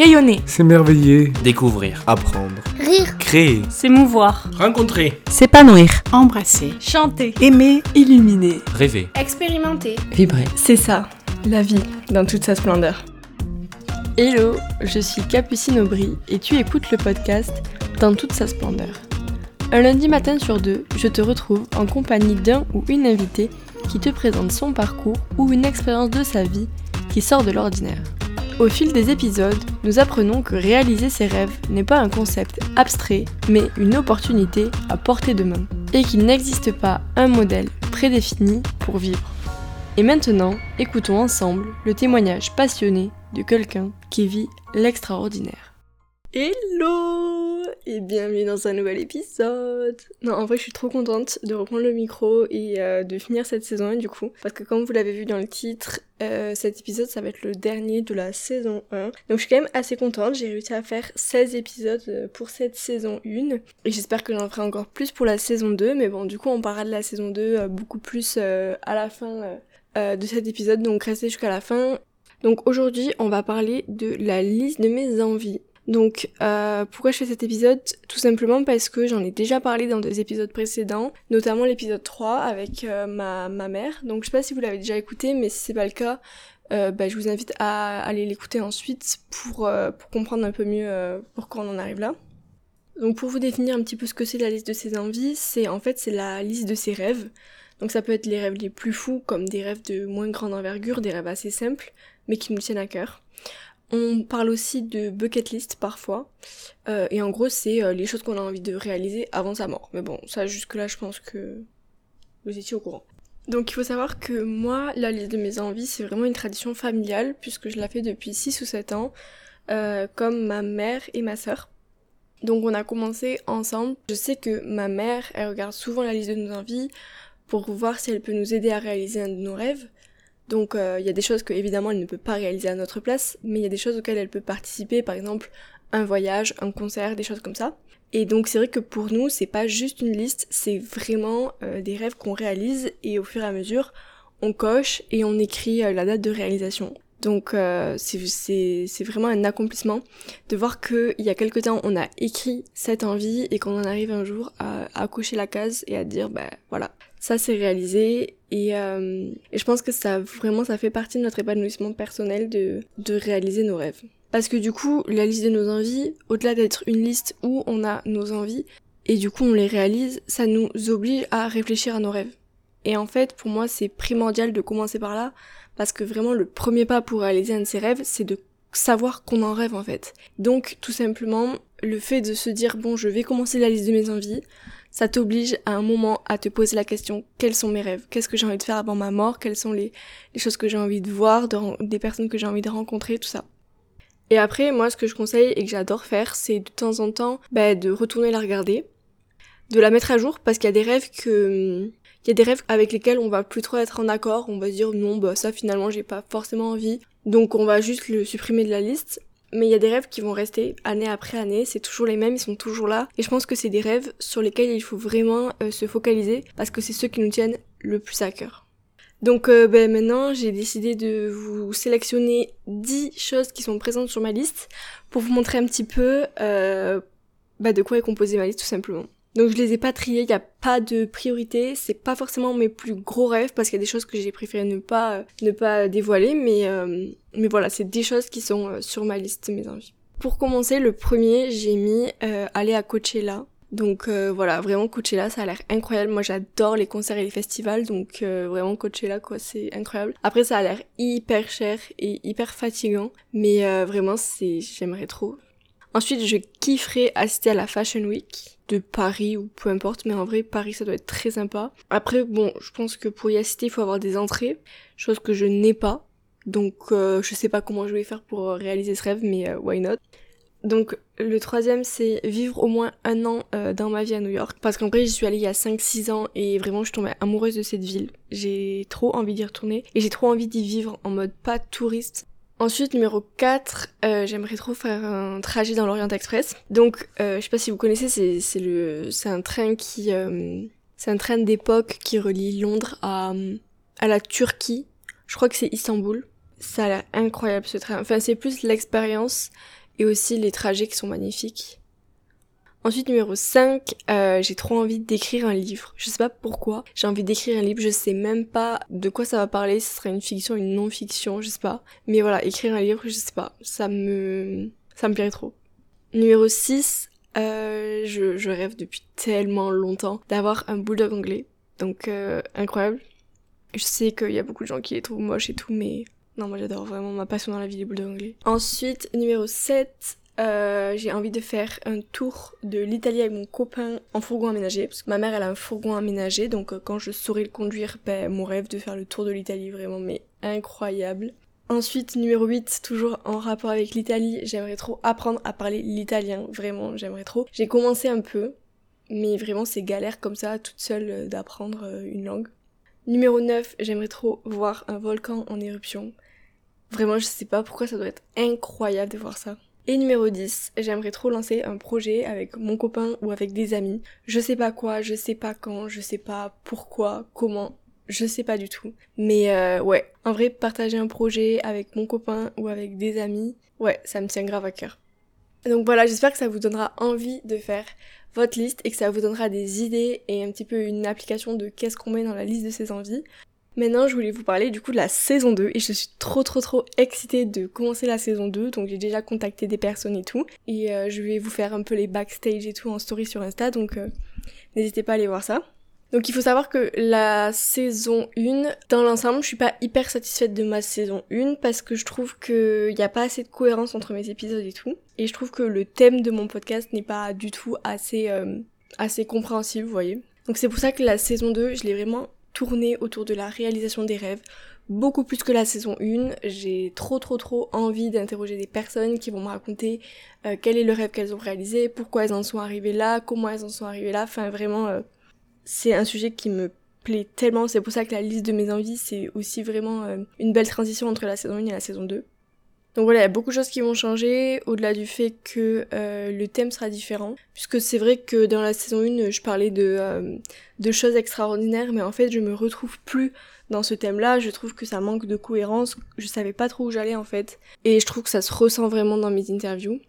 Rayonner. S'émerveiller. Découvrir. Apprendre. Rire. Créer. S'émouvoir. Rencontrer. S'épanouir. Embrasser. Chanter. Aimer. Illuminer. Rêver. Expérimenter. Vibrer. C'est ça, la vie, dans toute sa splendeur. Hello, je suis Capucine Aubry et tu écoutes le podcast Dans toute sa splendeur. Un lundi matin sur deux, je te retrouve en compagnie d'un ou une invitée qui te présente son parcours ou une expérience de sa vie qui sort de l'ordinaire. Au fil des épisodes, nous apprenons que réaliser ses rêves n'est pas un concept abstrait, mais une opportunité à portée de main, et qu'il n'existe pas un modèle prédéfini pour vivre. Et maintenant, écoutons ensemble le témoignage passionné de quelqu'un qui vit l'extraordinaire. Hello bienvenue dans un nouvel épisode. Non, en vrai, je suis trop contente de reprendre le micro et euh, de finir cette saison 1 du coup, parce que comme vous l'avez vu dans le titre, euh, cet épisode ça va être le dernier de la saison 1. Donc je suis quand même assez contente, j'ai réussi à faire 16 épisodes euh, pour cette saison 1 et j'espère que j'en ferai encore plus pour la saison 2, mais bon, du coup, on parlera de la saison 2 beaucoup plus à la fin de cet épisode, donc restez jusqu'à la fin. Donc aujourd'hui, on va parler de la liste de mes envies. Donc euh, pourquoi je fais cet épisode? Tout simplement parce que j'en ai déjà parlé dans des épisodes précédents, notamment l'épisode 3 avec euh, ma, mère. Donc je sais pas si vous l'avez déjà écouté, mais si c'est pas le cas, euh, bah, je vous invite à aller l'écouter ensuite pour, pour comprendre un peu mieux pourquoi on en arrive là. Donc pour vous définir un petit peu ce que c'est la liste de ses envies, c'est en fait c'est la liste de ses rêves. Donc ça peut être les rêves les plus fous, comme des rêves de moins grande envergure, des rêves assez simples, mais qui nous tiennent à cœur. On parle aussi de bucket list parfois. Euh, et en gros, c'est euh, les choses qu'on a envie de réaliser avant sa mort. Mais bon, ça jusque-là, je pense que vous étiez au courant. Donc il faut savoir que moi, la liste de mes envies, c'est vraiment une tradition familiale, puisque je la fais depuis 6 ou 7 ans, euh, comme ma mère et ma sœur. Donc on a commencé ensemble. Je sais que ma mère, elle regarde souvent la liste de nos envies pour voir si elle peut nous aider à réaliser un de nos rêves. Donc euh, il y a des choses que évidemment elle ne peut pas réaliser à notre place, mais il y a des choses auxquelles elle peut participer, par exemple un voyage, un concert, des choses comme ça. Et donc c'est vrai que pour nous c'est pas juste une liste, c'est vraiment euh, des rêves qu'on réalise et au fur et à mesure on coche et on écrit euh, la date de réalisation. Donc c'est vraiment un accomplissement de voir qu'il y a quelque temps on a écrit cette envie et qu'on en arrive un jour à, à cocher la case et à dire ben voilà ça c'est réalisé et, euh, et, je pense que ça vraiment ça fait partie de notre épanouissement personnel de, de réaliser nos rêves. Parce que du coup, la liste de nos envies, au-delà d'être une liste où on a nos envies et du coup on les réalise, ça nous oblige à réfléchir à nos rêves. Et en fait, pour moi, c'est primordial de commencer par là parce que vraiment le premier pas pour réaliser un de ses rêves, c'est de savoir qu'on en rêve en fait. Donc tout simplement, le fait de se dire bon, je vais commencer la liste de mes envies, ça t'oblige à un moment à te poser la question quels sont mes rêves? Qu'est-ce que j'ai envie de faire avant ma mort? Quelles sont les, choses que j'ai envie de voir, des personnes que j'ai envie de rencontrer, tout ça. Et après, moi, ce que je conseille et que j'adore faire, c'est de temps en temps bah, de retourner la regarder, de la mettre à jour, parce qu'il y a des rêves que... Il y a des rêves avec lesquels on va plus trop être en accord, on va se dire non, bah ça finalement j'ai pas forcément envie, donc on va juste le supprimer de la liste. Mais il y a des rêves qui vont rester année après année, c'est toujours les mêmes, ils sont toujours là. Et je pense que c'est des rêves sur lesquels il faut vraiment euh, se focaliser parce que c'est ceux qui nous tiennent le plus à cœur. Donc euh, ben, maintenant j'ai décidé de vous sélectionner 10 choses qui sont présentes sur ma liste pour vous montrer un petit peu euh, bah, de quoi est composée ma liste tout simplement. Donc je les ai pas triés, il n'y a pas de priorité, c'est pas forcément mes plus gros rêves parce qu'il y a des choses que j'ai préféré ne pas euh, ne pas dévoiler, mais euh, mais voilà, c'est des choses qui sont euh, sur ma liste mes envies. Pour commencer, le premier, j'ai mis aller à Coachella. Donc voilà, vraiment Coachella, ça a l'air incroyable. Moi j'adore les concerts et les festivals, donc vraiment Coachella quoi, c'est incroyable. Après ça a l'air hyper cher et hyper fatigant, mais vraiment c'est j'aimerais trop. Ensuite, je kifferais assister à la Fashion Week de Paris ou peu importe, mais en vrai, Paris, ça doit être très sympa. Après, bon, je pense que pour y assister, il faut avoir des entrées, chose que je n'ai pas. Donc, euh, je sais pas comment je vais faire pour réaliser ce rêve, mais euh, why not? Donc le troisième c'est vivre au moins un an euh, dans ma vie à New York parce qu'en vrai j'y suis allée il y a 5-6 ans et vraiment je suis tombée amoureuse de cette ville. J'ai trop envie d'y retourner et j'ai trop envie d'y vivre en mode pas touriste Ensuite, numéro 4, euh, j'aimerais trop faire un trajet dans l'Orient Express. Donc, euh, je sais pas si vous connaissez, c'est, c'est le, c'est un train qui, euh, c'est un train d'époque qui relie Londres à, à la Turquie. Je crois que c'est Istanbul. Ça a l'air incroyable ce train. Enfin, c'est plus l'expérience et aussi les trajets qui sont magnifiques. Ensuite, numéro 5, euh, j'ai trop envie d'écrire un livre. Je sais pas pourquoi. J'ai envie d'écrire un livre. Je sais même pas de quoi ça va parler. Ce sera une fiction, une non-fiction, je sais pas. Mais voilà, écrire un livre, je sais pas. Ça me, ça me plairait trop. Numéro 6, euh, je, je, rêve depuis tellement longtemps d'avoir un bulldog anglais. Donc, euh, incroyable. Je sais qu'il y a beaucoup de gens qui les trouvent moches et tout, mais non, moi j'adore vraiment ma passion dans la vie des bulldogs anglais. Ensuite, numéro 7, euh, j'ai envie de faire un tour de l'Italie avec mon copain en fourgon aménagé. Parce que ma mère, elle a un fourgon aménagé. Donc euh, quand je saurai le conduire, ben, mon rêve de faire le tour de l'Italie, vraiment, mais incroyable. Ensuite, numéro 8, toujours en rapport avec l'Italie, j'aimerais trop apprendre à parler l'italien. Vraiment, j'aimerais trop. J'ai commencé un peu, mais vraiment c'est galère comme ça, toute seule, euh, d'apprendre une langue. Numéro 9, j'aimerais trop voir un volcan en éruption. Vraiment, je sais pas pourquoi ça doit être incroyable de voir ça. Et numéro 10, j'aimerais trop lancer un projet avec mon copain ou avec des amis. Je sais pas quoi, je sais pas quand, je sais pas pourquoi, comment, je sais pas du tout. Mais euh, ouais, en vrai, partager un projet avec mon copain ou avec des amis, ouais, ça me tient grave à cœur. Donc voilà, j'espère que ça vous donnera envie de faire votre liste et que ça vous donnera des idées et un petit peu une application de qu'est-ce qu'on met dans la liste de ses envies. Maintenant, je voulais vous parler du coup de la saison 2 et je suis trop trop trop excitée de commencer la saison 2. Donc j'ai déjà contacté des personnes et tout et euh, je vais vous faire un peu les backstage et tout en story sur Insta donc euh, n'hésitez pas à aller voir ça. Donc il faut savoir que la saison 1, dans l'ensemble, je suis pas hyper satisfaite de ma saison 1 parce que je trouve qu'il n'y a pas assez de cohérence entre mes épisodes et tout. Et je trouve que le thème de mon podcast n'est pas du tout assez, euh, assez compréhensible, vous voyez. Donc c'est pour ça que la saison 2, je l'ai vraiment tourné autour de la réalisation des rêves, beaucoup plus que la saison 1. J'ai trop trop trop envie d'interroger des personnes qui vont me raconter euh, quel est le rêve qu'elles ont réalisé, pourquoi elles en sont arrivées là, comment elles en sont arrivées là. Enfin vraiment, euh, c'est un sujet qui me plaît tellement. C'est pour ça que la liste de mes envies, c'est aussi vraiment euh, une belle transition entre la saison 1 et la saison 2. Donc voilà, il y a beaucoup de choses qui vont changer, au-delà du fait que euh, le thème sera différent. Puisque c'est vrai que dans la saison 1, je parlais de, euh, de choses extraordinaires, mais en fait, je me retrouve plus dans ce thème-là. Je trouve que ça manque de cohérence. Je savais pas trop où j'allais en fait. Et je trouve que ça se ressent vraiment dans mes interviews.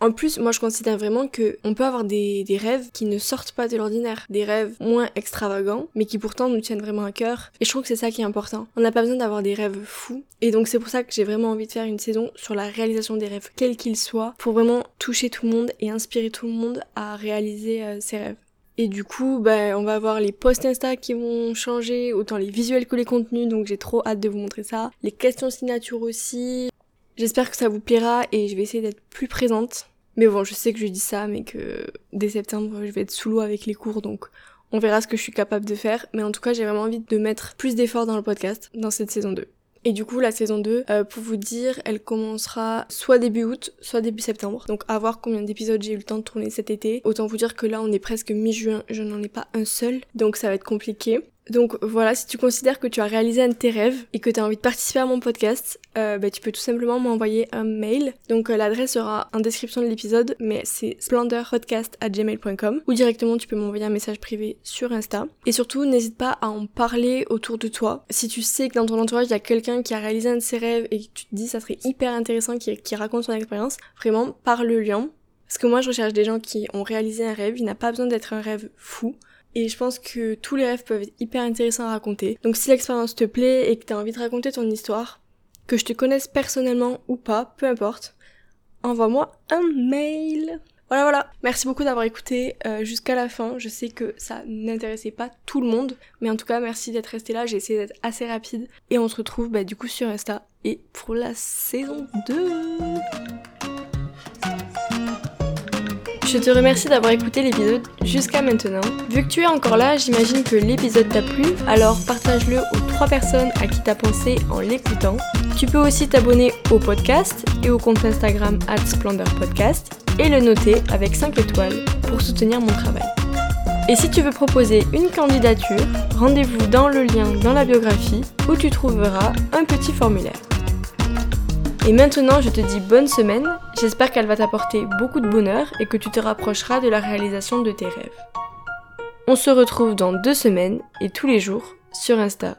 En plus, moi je considère vraiment que on peut avoir des, rêves qui ne sortent pas de l'ordinaire, des rêves moins extravagants, mais qui pourtant nous tiennent vraiment à cœur. Et je trouve que c'est ça qui est important. On n'a pas besoin d'avoir des rêves fous. Et donc c'est pour ça que j'ai vraiment envie de faire une saison sur la réalisation des rêves, quels qu'ils soient, pour vraiment toucher tout le monde et inspirer tout le monde à réaliser euh, ses rêves. Et du coup, bah, on va avoir les posts Insta qui vont changer, autant les visuels que les contenus, donc j'ai trop hâte de vous montrer ça. Les questions signature aussi. J'espère que ça vous plaira et je vais essayer d'être plus présente. Mais bon, je sais que je dis ça, mais que dès septembre, je vais être sous l'eau avec les cours, donc on verra ce que je suis capable de faire. Mais en tout cas, j'ai vraiment envie de mettre plus d'efforts dans le podcast dans cette saison 2. Et du coup, la saison 2, euh, pour vous dire, elle commencera soit début août, soit début septembre. Donc à voir combien d'épisodes j'ai eu le temps de tourner cet été. Autant vous dire que là, on est presque mi-juin, je n'en ai pas un seul. Donc ça va être compliqué. Donc voilà, si tu considères que tu as réalisé un de tes rêves et que tu as envie de participer à mon podcast, euh, bah, tu peux tout simplement m'envoyer un mail. Donc euh, l'adresse sera en description de l'épisode, mais c'est splendorpodcast@gmail.com ou directement tu peux m'envoyer un message privé sur Insta. Et surtout, n'hésite pas à en parler autour de toi. Si tu sais que dans ton entourage il y a quelqu'un qui a réalisé un de ses rêves et que tu te dis ça serait hyper intéressant qui, qui raconte son expérience, vraiment parle-le. Parce que moi je recherche des gens qui ont réalisé un rêve, il n'a pas besoin d'être un rêve fou. Et je pense que tous les rêves peuvent être hyper intéressants à raconter. Donc si l'expérience te plaît et que tu as envie de raconter ton histoire, que je te connaisse personnellement ou pas, peu importe, envoie-moi un mail. Voilà, voilà. Merci beaucoup d'avoir écouté euh, jusqu'à la fin. Je sais que ça n'intéressait pas tout le monde, mais en tout cas, merci d'être resté là. J'ai essayé d'être assez rapide. Et on se retrouve bah, du coup sur Insta et pour la saison 2. Je te remercie d'avoir écouté l'épisode jusqu'à maintenant. Vu que tu es encore là, j'imagine que l'épisode t'a plu, alors partage-le aux trois personnes à qui t'as pensé en l'écoutant. Tu peux aussi t'abonner au podcast et au compte Instagram @splendorpodcast et le noter avec 5 étoiles pour soutenir mon travail. Et si tu veux proposer une candidature, rendez-vous dans le lien dans la biographie où tu trouveras un petit formulaire. Et maintenant, je te dis bonne semaine, j'espère qu'elle va t'apporter beaucoup de bonheur et que tu te rapprocheras de la réalisation de tes rêves. On se retrouve dans deux semaines et tous les jours sur Insta